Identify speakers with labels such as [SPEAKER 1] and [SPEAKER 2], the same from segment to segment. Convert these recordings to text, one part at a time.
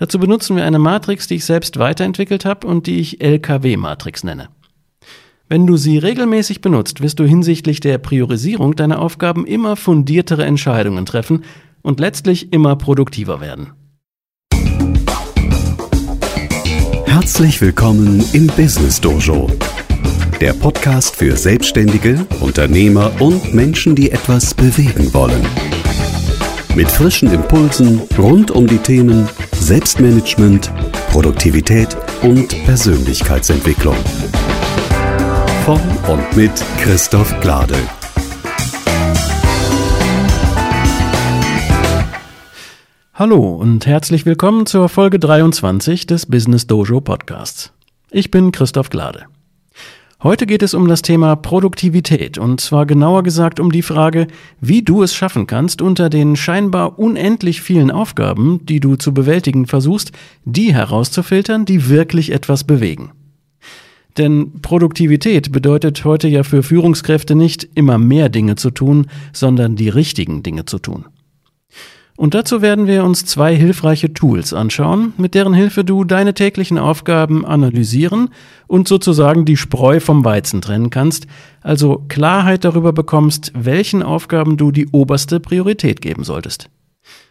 [SPEAKER 1] Dazu benutzen wir eine Matrix, die ich selbst weiterentwickelt habe und die ich LKW-Matrix nenne. Wenn du sie regelmäßig benutzt, wirst du hinsichtlich der Priorisierung deiner Aufgaben immer fundiertere Entscheidungen treffen und letztlich immer produktiver werden.
[SPEAKER 2] Herzlich willkommen im Business Dojo, der Podcast für Selbstständige, Unternehmer und Menschen, die etwas bewegen wollen. Mit frischen Impulsen rund um die Themen Selbstmanagement, Produktivität und Persönlichkeitsentwicklung. Von und mit Christoph Glade.
[SPEAKER 1] Hallo und herzlich willkommen zur Folge 23 des Business Dojo Podcasts. Ich bin Christoph Glade. Heute geht es um das Thema Produktivität und zwar genauer gesagt um die Frage, wie du es schaffen kannst, unter den scheinbar unendlich vielen Aufgaben, die du zu bewältigen versuchst, die herauszufiltern, die wirklich etwas bewegen. Denn Produktivität bedeutet heute ja für Führungskräfte nicht immer mehr Dinge zu tun, sondern die richtigen Dinge zu tun. Und dazu werden wir uns zwei hilfreiche Tools anschauen, mit deren Hilfe du deine täglichen Aufgaben analysieren und sozusagen die Spreu vom Weizen trennen kannst, also Klarheit darüber bekommst, welchen Aufgaben du die oberste Priorität geben solltest.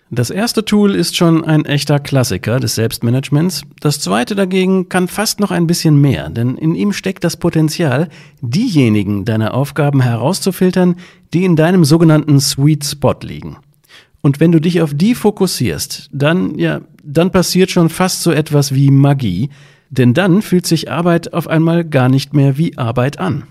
[SPEAKER 1] Das erste Tool ist schon ein echter Klassiker des Selbstmanagements. Das zweite dagegen kann fast noch ein bisschen mehr, denn in ihm steckt das Potenzial, diejenigen deiner Aufgaben herauszufiltern, die in deinem sogenannten Sweet Spot liegen. Und wenn du dich auf die fokussierst, dann, ja, dann passiert schon fast so etwas wie Magie, denn dann fühlt sich Arbeit auf einmal gar nicht mehr wie Arbeit an.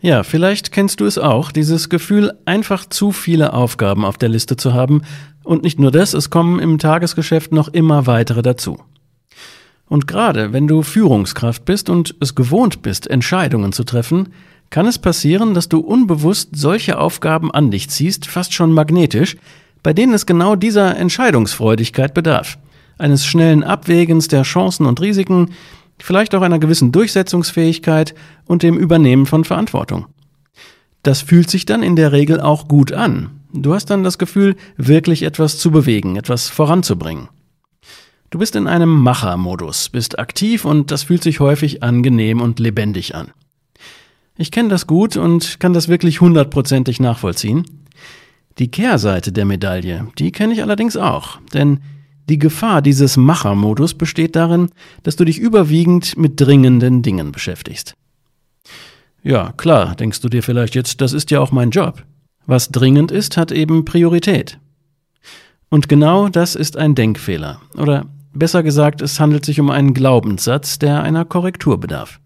[SPEAKER 1] Ja, vielleicht kennst du es auch, dieses Gefühl, einfach zu viele Aufgaben auf der Liste zu haben. Und nicht nur das, es kommen im Tagesgeschäft noch immer weitere dazu. Und gerade wenn du Führungskraft bist und es gewohnt bist, Entscheidungen zu treffen, kann es passieren, dass du unbewusst solche Aufgaben an dich ziehst, fast schon magnetisch, bei denen es genau dieser Entscheidungsfreudigkeit bedarf, eines schnellen Abwägens der Chancen und Risiken, vielleicht auch einer gewissen Durchsetzungsfähigkeit und dem Übernehmen von Verantwortung. Das fühlt sich dann in der Regel auch gut an. Du hast dann das Gefühl, wirklich etwas zu bewegen, etwas voranzubringen. Du bist in einem Machermodus, bist aktiv und das fühlt sich häufig angenehm und lebendig an. Ich kenne das gut und kann das wirklich hundertprozentig nachvollziehen. Die Kehrseite der Medaille, die kenne ich allerdings auch, denn die Gefahr dieses Machermodus besteht darin, dass du dich überwiegend mit dringenden Dingen beschäftigst. Ja, klar, denkst du dir vielleicht jetzt, das ist ja auch mein Job. Was dringend ist, hat eben Priorität. Und genau das ist ein Denkfehler. Oder Besser gesagt, es handelt sich um einen Glaubenssatz, der einer Korrektur bedarf.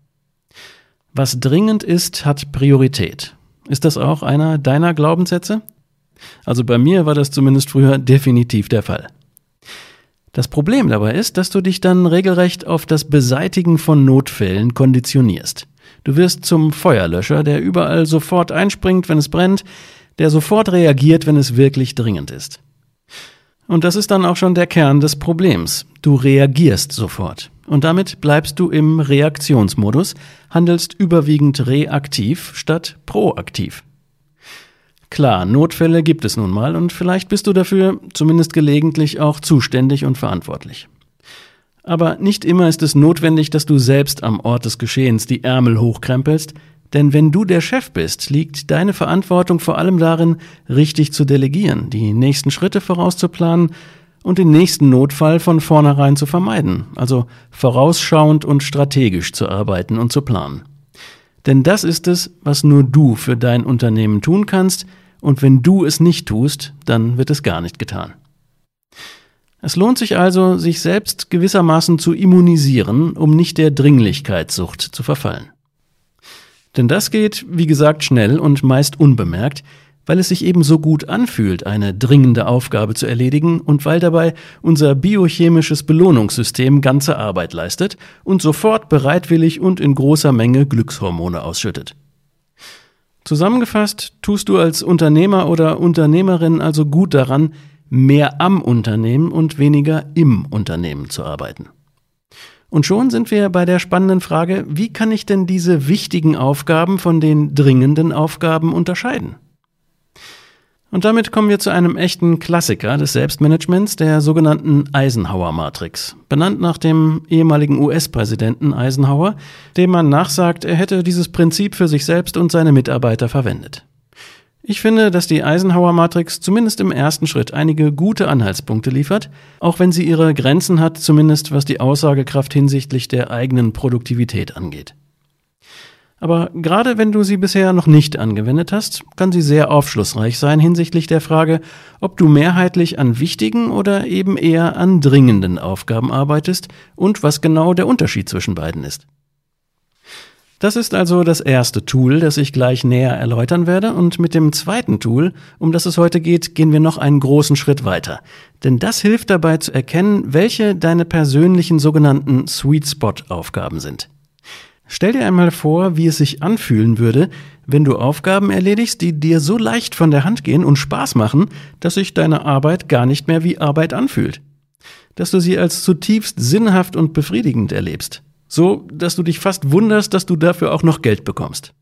[SPEAKER 1] Was dringend ist, hat Priorität. Ist das auch einer deiner Glaubenssätze? Also bei mir war das zumindest früher definitiv der Fall. Das Problem dabei ist, dass du dich dann regelrecht auf das Beseitigen von Notfällen konditionierst. Du wirst zum Feuerlöscher, der überall sofort einspringt, wenn es brennt, der sofort reagiert, wenn es wirklich dringend ist. Und das ist dann auch schon der Kern des Problems. Du reagierst sofort. Und damit bleibst du im Reaktionsmodus, handelst überwiegend reaktiv statt proaktiv. Klar, Notfälle gibt es nun mal und vielleicht bist du dafür zumindest gelegentlich auch zuständig und verantwortlich. Aber nicht immer ist es notwendig, dass du selbst am Ort des Geschehens die Ärmel hochkrempelst, denn wenn du der Chef bist, liegt deine Verantwortung vor allem darin, richtig zu delegieren, die nächsten Schritte vorauszuplanen und den nächsten Notfall von vornherein zu vermeiden, also vorausschauend und strategisch zu arbeiten und zu planen. Denn das ist es, was nur du für dein Unternehmen tun kannst, und wenn du es nicht tust, dann wird es gar nicht getan. Es lohnt sich also, sich selbst gewissermaßen zu immunisieren, um nicht der Dringlichkeitssucht zu verfallen. Denn das geht, wie gesagt, schnell und meist unbemerkt, weil es sich eben so gut anfühlt, eine dringende Aufgabe zu erledigen und weil dabei unser biochemisches Belohnungssystem ganze Arbeit leistet und sofort bereitwillig und in großer Menge Glückshormone ausschüttet. Zusammengefasst tust du als Unternehmer oder Unternehmerin also gut daran, mehr am Unternehmen und weniger im Unternehmen zu arbeiten. Und schon sind wir bei der spannenden Frage, wie kann ich denn diese wichtigen Aufgaben von den dringenden Aufgaben unterscheiden? Und damit kommen wir zu einem echten Klassiker des Selbstmanagements, der sogenannten Eisenhower-Matrix, benannt nach dem ehemaligen US-Präsidenten Eisenhower, dem man nachsagt, er hätte dieses Prinzip für sich selbst und seine Mitarbeiter verwendet. Ich finde, dass die Eisenhower-Matrix zumindest im ersten Schritt einige gute Anhaltspunkte liefert, auch wenn sie ihre Grenzen hat, zumindest was die Aussagekraft hinsichtlich der eigenen Produktivität angeht. Aber gerade wenn du sie bisher noch nicht angewendet hast, kann sie sehr aufschlussreich sein hinsichtlich der Frage, ob du mehrheitlich an wichtigen oder eben eher an dringenden Aufgaben arbeitest und was genau der Unterschied zwischen beiden ist. Das ist also das erste Tool, das ich gleich näher erläutern werde, und mit dem zweiten Tool, um das es heute geht, gehen wir noch einen großen Schritt weiter. Denn das hilft dabei zu erkennen, welche deine persönlichen sogenannten Sweet Spot Aufgaben sind. Stell dir einmal vor, wie es sich anfühlen würde, wenn du Aufgaben erledigst, die dir so leicht von der Hand gehen und Spaß machen, dass sich deine Arbeit gar nicht mehr wie Arbeit anfühlt. Dass du sie als zutiefst sinnhaft und befriedigend erlebst. So, dass du dich fast wunderst, dass du dafür auch noch Geld bekommst.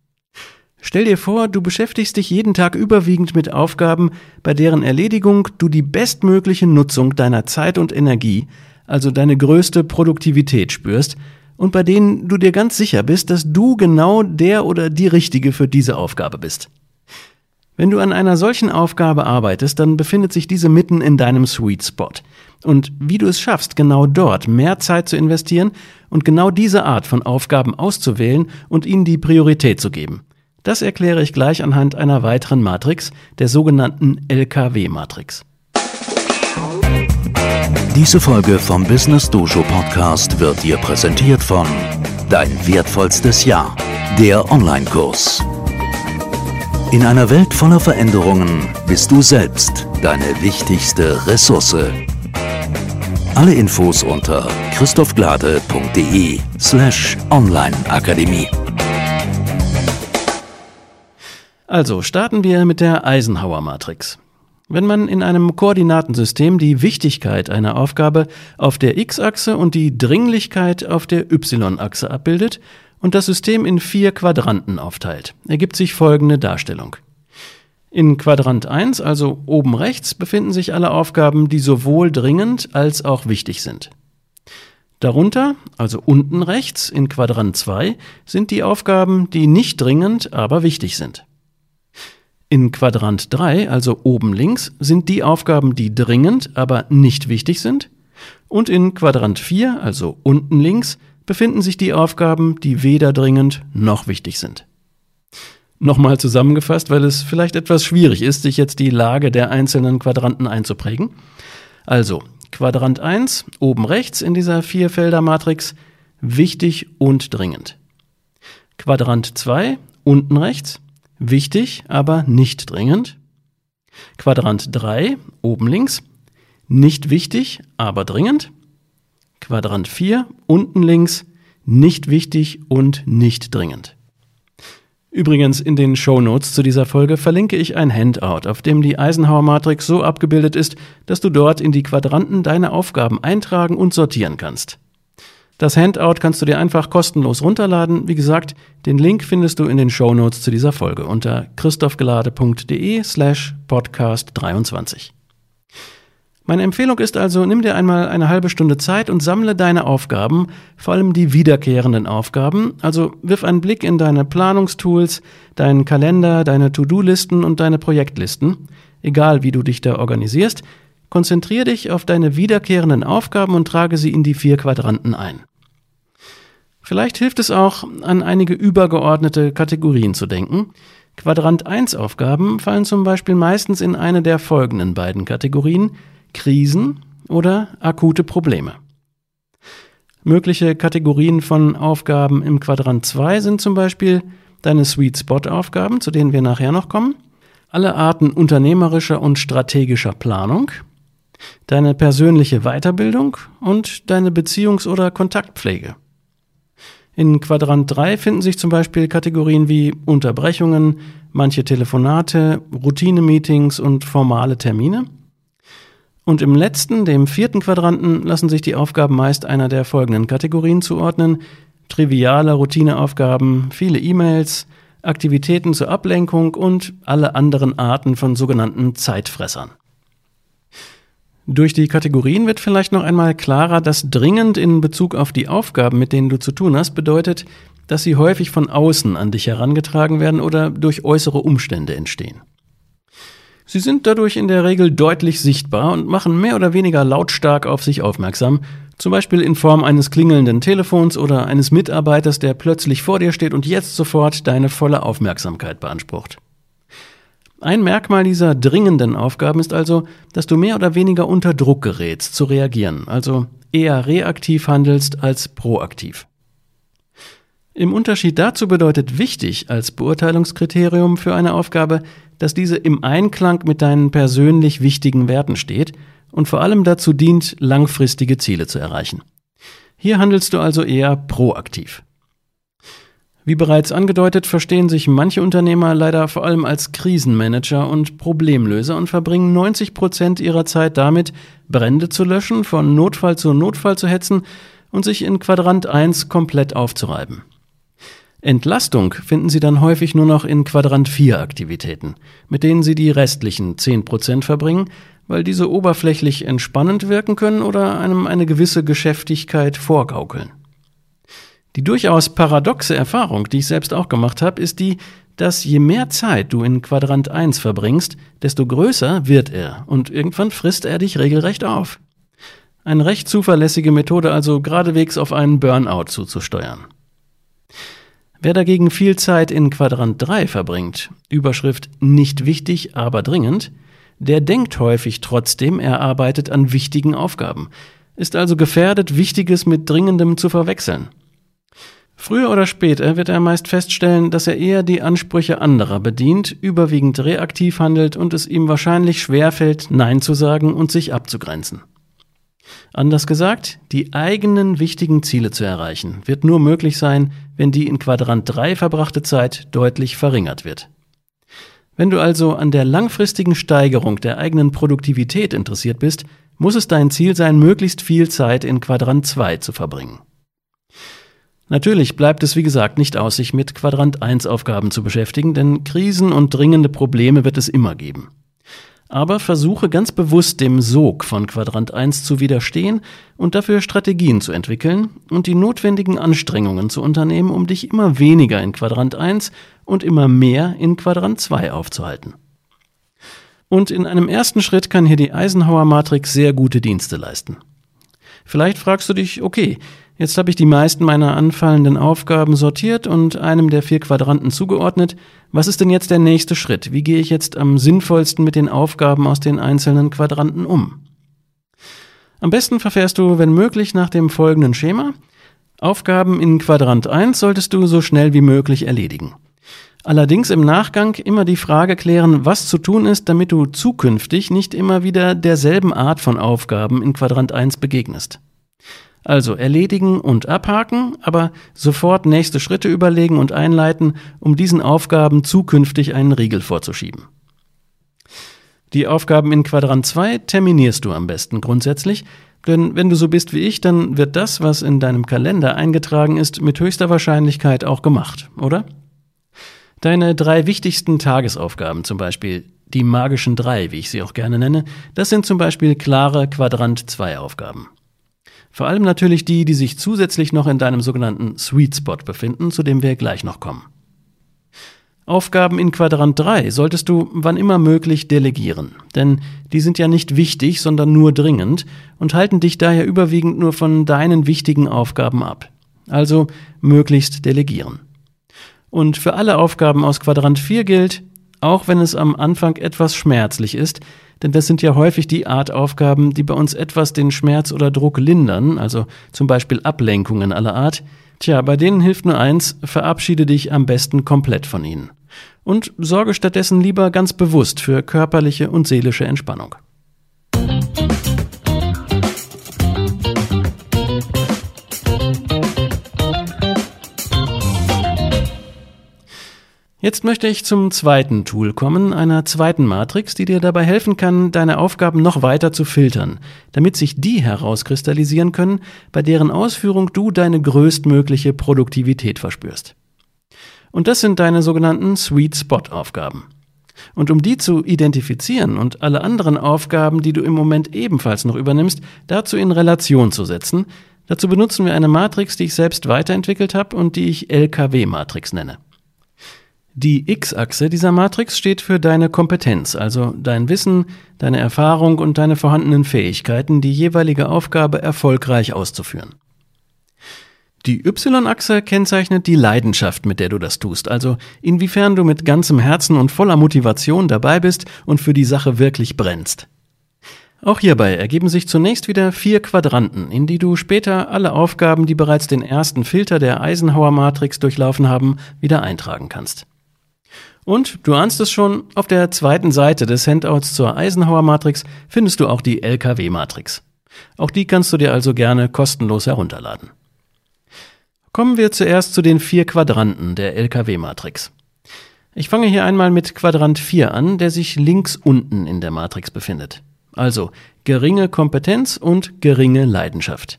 [SPEAKER 1] Stell dir vor, du beschäftigst dich jeden Tag überwiegend mit Aufgaben, bei deren Erledigung du die bestmögliche Nutzung deiner Zeit und Energie, also deine größte Produktivität spürst, und bei denen du dir ganz sicher bist, dass du genau der oder die Richtige für diese Aufgabe bist. Wenn du an einer solchen Aufgabe arbeitest, dann befindet sich diese mitten in deinem Sweet Spot. Und wie du es schaffst, genau dort mehr Zeit zu investieren und genau diese Art von Aufgaben auszuwählen und ihnen die Priorität zu geben. Das erkläre ich gleich anhand einer weiteren Matrix, der sogenannten LKW-Matrix.
[SPEAKER 2] Diese Folge vom Business Dojo Podcast wird dir präsentiert von Dein wertvollstes Jahr, der Online-Kurs. In einer Welt voller Veränderungen bist du selbst deine wichtigste Ressource. Alle Infos unter christophglade.de slash onlineakademie.
[SPEAKER 1] Also starten wir mit der Eisenhower-Matrix. Wenn man in einem Koordinatensystem die Wichtigkeit einer Aufgabe auf der x-Achse und die Dringlichkeit auf der y-Achse abbildet und das System in vier Quadranten aufteilt, ergibt sich folgende Darstellung. In Quadrant 1, also oben rechts, befinden sich alle Aufgaben, die sowohl dringend als auch wichtig sind. Darunter, also unten rechts, in Quadrant 2, sind die Aufgaben, die nicht dringend, aber wichtig sind. In Quadrant 3, also oben links, sind die Aufgaben, die dringend, aber nicht wichtig sind. Und in Quadrant 4, also unten links, befinden sich die Aufgaben, die weder dringend noch wichtig sind. Nochmal zusammengefasst, weil es vielleicht etwas schwierig ist, sich jetzt die Lage der einzelnen Quadranten einzuprägen. Also, Quadrant 1, oben rechts in dieser Vierfelder-Matrix, wichtig und dringend. Quadrant 2, unten rechts, Wichtig, aber nicht dringend. Quadrant 3, oben links. Nicht wichtig, aber dringend. Quadrant 4, unten links. Nicht wichtig und nicht dringend. Übrigens, in den Show Notes zu dieser Folge verlinke ich ein Handout, auf dem die Eisenhower-Matrix so abgebildet ist, dass du dort in die Quadranten deine Aufgaben eintragen und sortieren kannst. Das Handout kannst du dir einfach kostenlos runterladen. Wie gesagt, den Link findest du in den Show Notes zu dieser Folge unter christophgelade.de slash podcast 23. Meine Empfehlung ist also, nimm dir einmal eine halbe Stunde Zeit und sammle deine Aufgaben, vor allem die wiederkehrenden Aufgaben. Also wirf einen Blick in deine Planungstools, deinen Kalender, deine To-Do-Listen und deine Projektlisten. Egal wie du dich da organisierst, konzentriere dich auf deine wiederkehrenden Aufgaben und trage sie in die vier Quadranten ein. Vielleicht hilft es auch, an einige übergeordnete Kategorien zu denken. Quadrant 1 Aufgaben fallen zum Beispiel meistens in eine der folgenden beiden Kategorien Krisen oder akute Probleme. Mögliche Kategorien von Aufgaben im Quadrant 2 sind zum Beispiel deine Sweet Spot Aufgaben, zu denen wir nachher noch kommen, alle Arten unternehmerischer und strategischer Planung, deine persönliche Weiterbildung und deine Beziehungs- oder Kontaktpflege. In Quadrant 3 finden sich zum Beispiel Kategorien wie Unterbrechungen, manche Telefonate, Routine-Meetings und formale Termine. Und im letzten, dem vierten Quadranten, lassen sich die Aufgaben meist einer der folgenden Kategorien zuordnen. Triviale Routineaufgaben, viele E-Mails, Aktivitäten zur Ablenkung und alle anderen Arten von sogenannten Zeitfressern. Durch die Kategorien wird vielleicht noch einmal klarer, dass dringend in Bezug auf die Aufgaben, mit denen du zu tun hast, bedeutet, dass sie häufig von außen an dich herangetragen werden oder durch äußere Umstände entstehen. Sie sind dadurch in der Regel deutlich sichtbar und machen mehr oder weniger lautstark auf sich aufmerksam, zum Beispiel in Form eines klingelnden Telefons oder eines Mitarbeiters, der plötzlich vor dir steht und jetzt sofort deine volle Aufmerksamkeit beansprucht. Ein Merkmal dieser dringenden Aufgaben ist also, dass du mehr oder weniger unter Druck gerätst zu reagieren, also eher reaktiv handelst als proaktiv. Im Unterschied dazu bedeutet wichtig als Beurteilungskriterium für eine Aufgabe, dass diese im Einklang mit deinen persönlich wichtigen Werten steht und vor allem dazu dient, langfristige Ziele zu erreichen. Hier handelst du also eher proaktiv. Wie bereits angedeutet, verstehen sich manche Unternehmer leider vor allem als Krisenmanager und Problemlöser und verbringen 90 Prozent ihrer Zeit damit, Brände zu löschen, von Notfall zu Notfall zu hetzen und sich in Quadrant 1 komplett aufzureiben. Entlastung finden Sie dann häufig nur noch in Quadrant 4 Aktivitäten, mit denen Sie die restlichen 10 Prozent verbringen, weil diese oberflächlich entspannend wirken können oder einem eine gewisse Geschäftigkeit vorgaukeln. Die durchaus paradoxe Erfahrung, die ich selbst auch gemacht habe, ist die, dass je mehr Zeit du in Quadrant 1 verbringst, desto größer wird er und irgendwann frisst er dich regelrecht auf. Eine recht zuverlässige Methode also geradewegs auf einen Burnout zuzusteuern. Wer dagegen viel Zeit in Quadrant 3 verbringt, Überschrift nicht wichtig, aber dringend, der denkt häufig trotzdem, er arbeitet an wichtigen Aufgaben, ist also gefährdet, Wichtiges mit Dringendem zu verwechseln. Früher oder später wird er meist feststellen, dass er eher die Ansprüche anderer bedient, überwiegend reaktiv handelt und es ihm wahrscheinlich schwerfällt, Nein zu sagen und sich abzugrenzen. Anders gesagt, die eigenen wichtigen Ziele zu erreichen, wird nur möglich sein, wenn die in Quadrant 3 verbrachte Zeit deutlich verringert wird. Wenn du also an der langfristigen Steigerung der eigenen Produktivität interessiert bist, muss es dein Ziel sein, möglichst viel Zeit in Quadrant 2 zu verbringen. Natürlich bleibt es wie gesagt nicht aus, sich mit Quadrant 1 Aufgaben zu beschäftigen, denn Krisen und dringende Probleme wird es immer geben aber versuche ganz bewusst dem Sog von Quadrant 1 zu widerstehen und dafür Strategien zu entwickeln und die notwendigen Anstrengungen zu unternehmen, um dich immer weniger in Quadrant 1 und immer mehr in Quadrant 2 aufzuhalten. Und in einem ersten Schritt kann hier die Eisenhower Matrix sehr gute Dienste leisten. Vielleicht fragst du dich, okay, Jetzt habe ich die meisten meiner anfallenden Aufgaben sortiert und einem der vier Quadranten zugeordnet. Was ist denn jetzt der nächste Schritt? Wie gehe ich jetzt am sinnvollsten mit den Aufgaben aus den einzelnen Quadranten um? Am besten verfährst du, wenn möglich, nach dem folgenden Schema. Aufgaben in Quadrant 1 solltest du so schnell wie möglich erledigen. Allerdings im Nachgang immer die Frage klären, was zu tun ist, damit du zukünftig nicht immer wieder derselben Art von Aufgaben in Quadrant 1 begegnest. Also erledigen und abhaken, aber sofort nächste Schritte überlegen und einleiten, um diesen Aufgaben zukünftig einen Riegel vorzuschieben. Die Aufgaben in Quadrant 2 terminierst du am besten grundsätzlich, denn wenn du so bist wie ich, dann wird das, was in deinem Kalender eingetragen ist, mit höchster Wahrscheinlichkeit auch gemacht, oder? Deine drei wichtigsten Tagesaufgaben zum Beispiel, die magischen drei, wie ich sie auch gerne nenne, das sind zum Beispiel klare Quadrant 2 Aufgaben. Vor allem natürlich die, die sich zusätzlich noch in deinem sogenannten Sweet Spot befinden, zu dem wir gleich noch kommen. Aufgaben in Quadrant 3 solltest du wann immer möglich delegieren, denn die sind ja nicht wichtig, sondern nur dringend und halten dich daher überwiegend nur von deinen wichtigen Aufgaben ab. Also möglichst delegieren. Und für alle Aufgaben aus Quadrant 4 gilt, auch wenn es am Anfang etwas schmerzlich ist, denn das sind ja häufig die Art Aufgaben, die bei uns etwas den Schmerz oder Druck lindern, also zum Beispiel Ablenkungen aller Art. Tja, bei denen hilft nur eins, verabschiede dich am besten komplett von ihnen. Und sorge stattdessen lieber ganz bewusst für körperliche und seelische Entspannung. Jetzt möchte ich zum zweiten Tool kommen, einer zweiten Matrix, die dir dabei helfen kann, deine Aufgaben noch weiter zu filtern, damit sich die herauskristallisieren können, bei deren Ausführung du deine größtmögliche Produktivität verspürst. Und das sind deine sogenannten Sweet Spot Aufgaben. Und um die zu identifizieren und alle anderen Aufgaben, die du im Moment ebenfalls noch übernimmst, dazu in Relation zu setzen, dazu benutzen wir eine Matrix, die ich selbst weiterentwickelt habe und die ich LKW-Matrix nenne. Die X-Achse dieser Matrix steht für deine Kompetenz, also dein Wissen, deine Erfahrung und deine vorhandenen Fähigkeiten, die jeweilige Aufgabe erfolgreich auszuführen. Die Y-Achse kennzeichnet die Leidenschaft, mit der du das tust, also inwiefern du mit ganzem Herzen und voller Motivation dabei bist und für die Sache wirklich brennst. Auch hierbei ergeben sich zunächst wieder vier Quadranten, in die du später alle Aufgaben, die bereits den ersten Filter der Eisenhower-Matrix durchlaufen haben, wieder eintragen kannst. Und du ahnst es schon, auf der zweiten Seite des Handouts zur Eisenhower-Matrix findest du auch die LKW-Matrix. Auch die kannst du dir also gerne kostenlos herunterladen. Kommen wir zuerst zu den vier Quadranten der LKW-Matrix. Ich fange hier einmal mit Quadrant 4 an, der sich links unten in der Matrix befindet. Also geringe Kompetenz und geringe Leidenschaft.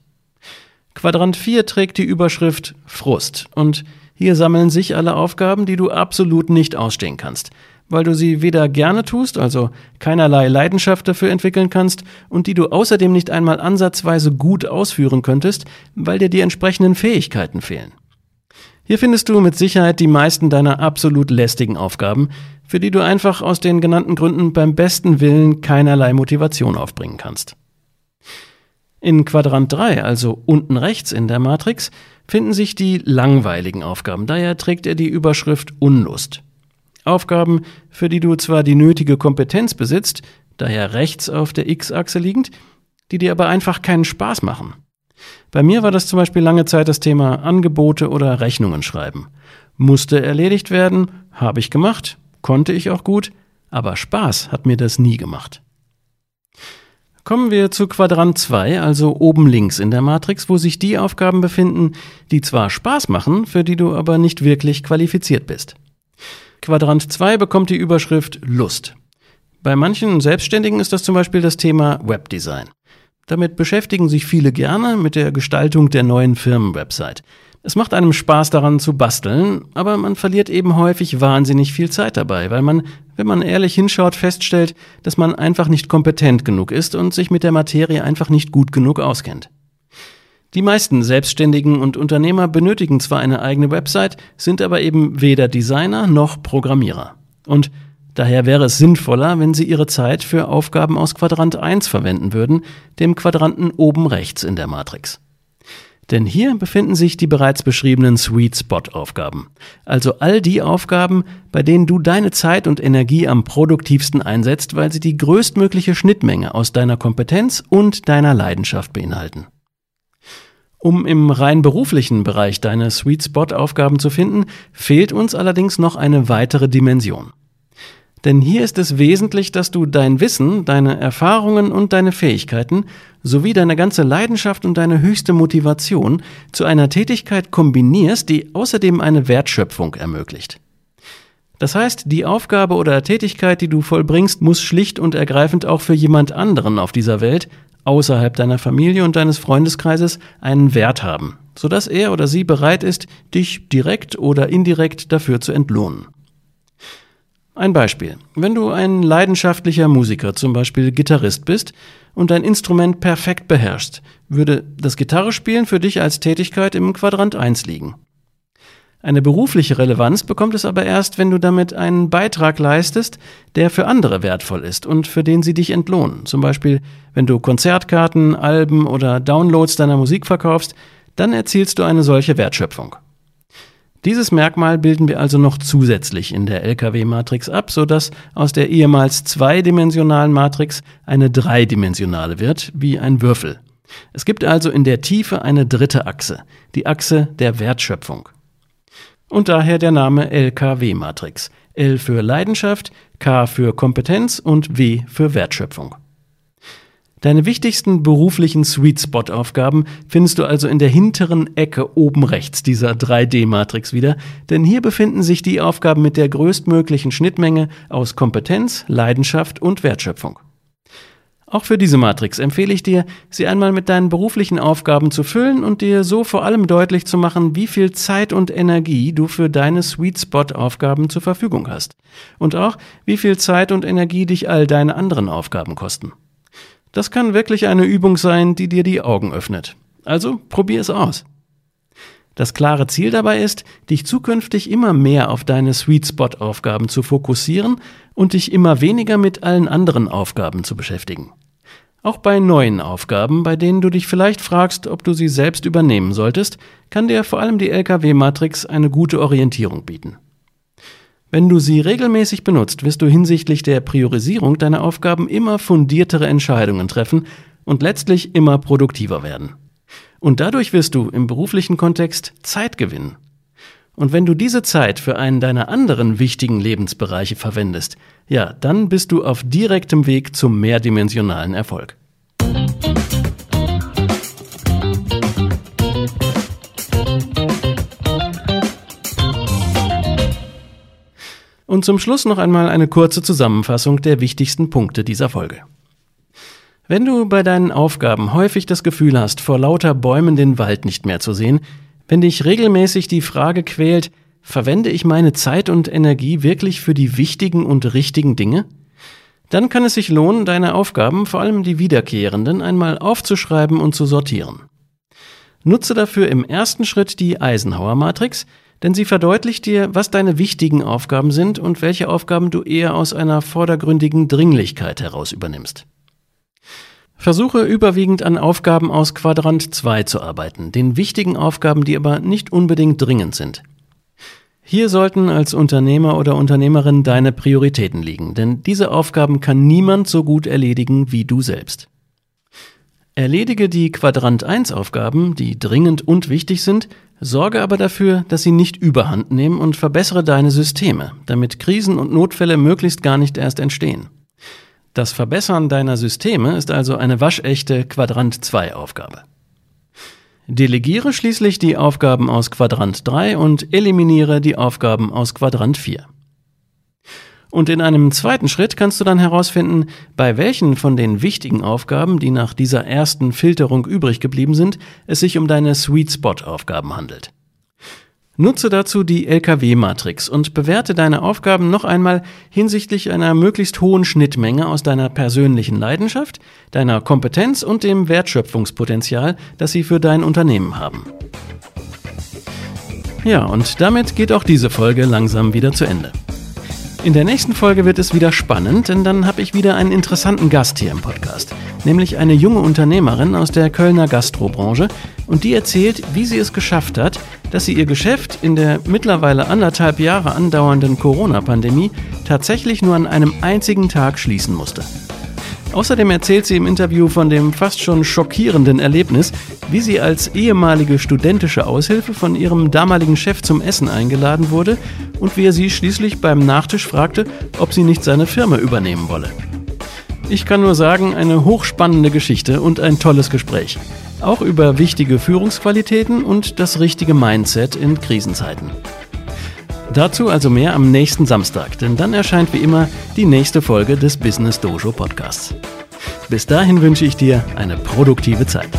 [SPEAKER 1] Quadrant 4 trägt die Überschrift Frust und hier sammeln sich alle Aufgaben, die du absolut nicht ausstehen kannst weil du sie weder gerne tust, also keinerlei Leidenschaft dafür entwickeln kannst und die du außerdem nicht einmal ansatzweise gut ausführen könntest, weil dir die entsprechenden Fähigkeiten fehlen. Hier findest du mit Sicherheit die meisten deiner absolut lästigen Aufgaben, für die du einfach aus den genannten Gründen beim besten Willen keinerlei Motivation aufbringen kannst. In Quadrant 3, also unten rechts in der Matrix, finden sich die langweiligen Aufgaben, daher trägt er die Überschrift Unlust. Aufgaben, für die du zwar die nötige Kompetenz besitzt, daher rechts auf der X-Achse liegend, die dir aber einfach keinen Spaß machen. Bei mir war das zum Beispiel lange Zeit das Thema Angebote oder Rechnungen schreiben. Musste erledigt werden, habe ich gemacht, konnte ich auch gut, aber Spaß hat mir das nie gemacht. Kommen wir zu Quadrant 2, also oben links in der Matrix, wo sich die Aufgaben befinden, die zwar Spaß machen, für die du aber nicht wirklich qualifiziert bist. Quadrant 2 bekommt die Überschrift Lust. Bei manchen Selbstständigen ist das zum Beispiel das Thema Webdesign. Damit beschäftigen sich viele gerne mit der Gestaltung der neuen Firmenwebsite. Es macht einem Spaß daran zu basteln, aber man verliert eben häufig wahnsinnig viel Zeit dabei, weil man, wenn man ehrlich hinschaut, feststellt, dass man einfach nicht kompetent genug ist und sich mit der Materie einfach nicht gut genug auskennt. Die meisten Selbstständigen und Unternehmer benötigen zwar eine eigene Website, sind aber eben weder Designer noch Programmierer. Und daher wäre es sinnvoller, wenn sie ihre Zeit für Aufgaben aus Quadrant 1 verwenden würden, dem Quadranten oben rechts in der Matrix. Denn hier befinden sich die bereits beschriebenen Sweet Spot Aufgaben. Also all die Aufgaben, bei denen du deine Zeit und Energie am produktivsten einsetzt, weil sie die größtmögliche Schnittmenge aus deiner Kompetenz und deiner Leidenschaft beinhalten. Um im rein beruflichen Bereich deine Sweet Spot Aufgaben zu finden, fehlt uns allerdings noch eine weitere Dimension. Denn hier ist es wesentlich, dass du dein Wissen, deine Erfahrungen und deine Fähigkeiten sowie deine ganze Leidenschaft und deine höchste Motivation zu einer Tätigkeit kombinierst, die außerdem eine Wertschöpfung ermöglicht. Das heißt, die Aufgabe oder Tätigkeit, die du vollbringst, muss schlicht und ergreifend auch für jemand anderen auf dieser Welt außerhalb deiner Familie und deines Freundeskreises einen Wert haben, sodass er oder sie bereit ist, dich direkt oder indirekt dafür zu entlohnen. Ein Beispiel. Wenn du ein leidenschaftlicher Musiker, zum Beispiel Gitarrist bist und dein Instrument perfekt beherrschst, würde das Gitarrespielen für dich als Tätigkeit im Quadrant 1 liegen. Eine berufliche Relevanz bekommt es aber erst, wenn du damit einen Beitrag leistest, der für andere wertvoll ist und für den sie dich entlohnen. Zum Beispiel, wenn du Konzertkarten, Alben oder Downloads deiner Musik verkaufst, dann erzielst du eine solche Wertschöpfung. Dieses Merkmal bilden wir also noch zusätzlich in der LKW-Matrix ab, sodass aus der ehemals zweidimensionalen Matrix eine dreidimensionale wird, wie ein Würfel. Es gibt also in der Tiefe eine dritte Achse, die Achse der Wertschöpfung und daher der Name LKW-Matrix. L für Leidenschaft, K für Kompetenz und W für Wertschöpfung. Deine wichtigsten beruflichen Sweet Spot Aufgaben findest du also in der hinteren Ecke oben rechts dieser 3D-Matrix wieder, denn hier befinden sich die Aufgaben mit der größtmöglichen Schnittmenge aus Kompetenz, Leidenschaft und Wertschöpfung. Auch für diese Matrix empfehle ich dir, sie einmal mit deinen beruflichen Aufgaben zu füllen und dir so vor allem deutlich zu machen, wie viel Zeit und Energie du für deine Sweet Spot Aufgaben zur Verfügung hast. Und auch, wie viel Zeit und Energie dich all deine anderen Aufgaben kosten. Das kann wirklich eine Übung sein, die dir die Augen öffnet. Also probier es aus. Das klare Ziel dabei ist, dich zukünftig immer mehr auf deine Sweet Spot Aufgaben zu fokussieren und dich immer weniger mit allen anderen Aufgaben zu beschäftigen. Auch bei neuen Aufgaben, bei denen du dich vielleicht fragst, ob du sie selbst übernehmen solltest, kann dir vor allem die LKW-Matrix eine gute Orientierung bieten. Wenn du sie regelmäßig benutzt, wirst du hinsichtlich der Priorisierung deiner Aufgaben immer fundiertere Entscheidungen treffen und letztlich immer produktiver werden. Und dadurch wirst du im beruflichen Kontext Zeit gewinnen. Und wenn du diese Zeit für einen deiner anderen wichtigen Lebensbereiche verwendest, ja, dann bist du auf direktem Weg zum mehrdimensionalen Erfolg. Und zum Schluss noch einmal eine kurze Zusammenfassung der wichtigsten Punkte dieser Folge. Wenn du bei deinen Aufgaben häufig das Gefühl hast, vor lauter Bäumen den Wald nicht mehr zu sehen, wenn dich regelmäßig die Frage quält, verwende ich meine Zeit und Energie wirklich für die wichtigen und richtigen Dinge? Dann kann es sich lohnen, deine Aufgaben, vor allem die wiederkehrenden, einmal aufzuschreiben und zu sortieren. Nutze dafür im ersten Schritt die Eisenhower-Matrix, denn sie verdeutlicht dir, was deine wichtigen Aufgaben sind und welche Aufgaben du eher aus einer vordergründigen Dringlichkeit heraus übernimmst. Versuche überwiegend an Aufgaben aus Quadrant 2 zu arbeiten, den wichtigen Aufgaben, die aber nicht unbedingt dringend sind. Hier sollten als Unternehmer oder Unternehmerin deine Prioritäten liegen, denn diese Aufgaben kann niemand so gut erledigen wie du selbst. Erledige die Quadrant 1 Aufgaben, die dringend und wichtig sind, sorge aber dafür, dass sie nicht überhand nehmen und verbessere deine Systeme, damit Krisen und Notfälle möglichst gar nicht erst entstehen. Das Verbessern deiner Systeme ist also eine waschechte Quadrant 2 Aufgabe. Delegiere schließlich die Aufgaben aus Quadrant 3 und eliminiere die Aufgaben aus Quadrant 4. Und in einem zweiten Schritt kannst du dann herausfinden, bei welchen von den wichtigen Aufgaben, die nach dieser ersten Filterung übrig geblieben sind, es sich um deine Sweet Spot Aufgaben handelt. Nutze dazu die LKW-Matrix und bewerte deine Aufgaben noch einmal hinsichtlich einer möglichst hohen Schnittmenge aus deiner persönlichen Leidenschaft, deiner Kompetenz und dem Wertschöpfungspotenzial, das sie für dein Unternehmen haben. Ja, und damit geht auch diese Folge langsam wieder zu Ende. In der nächsten Folge wird es wieder spannend, denn dann habe ich wieder einen interessanten Gast hier im Podcast, nämlich eine junge Unternehmerin aus der Kölner Gastrobranche und die erzählt, wie sie es geschafft hat, dass sie ihr Geschäft in der mittlerweile anderthalb Jahre andauernden Corona-Pandemie tatsächlich nur an einem einzigen Tag schließen musste. Außerdem erzählt sie im Interview von dem fast schon schockierenden Erlebnis, wie sie als ehemalige studentische Aushilfe von ihrem damaligen Chef zum Essen eingeladen wurde und wie er sie schließlich beim Nachtisch fragte, ob sie nicht seine Firma übernehmen wolle. Ich kann nur sagen, eine hochspannende Geschichte und ein tolles Gespräch. Auch über wichtige Führungsqualitäten und das richtige Mindset in Krisenzeiten. Dazu also mehr am nächsten Samstag, denn dann erscheint wie immer die nächste Folge des Business Dojo Podcasts. Bis dahin wünsche ich dir eine produktive Zeit.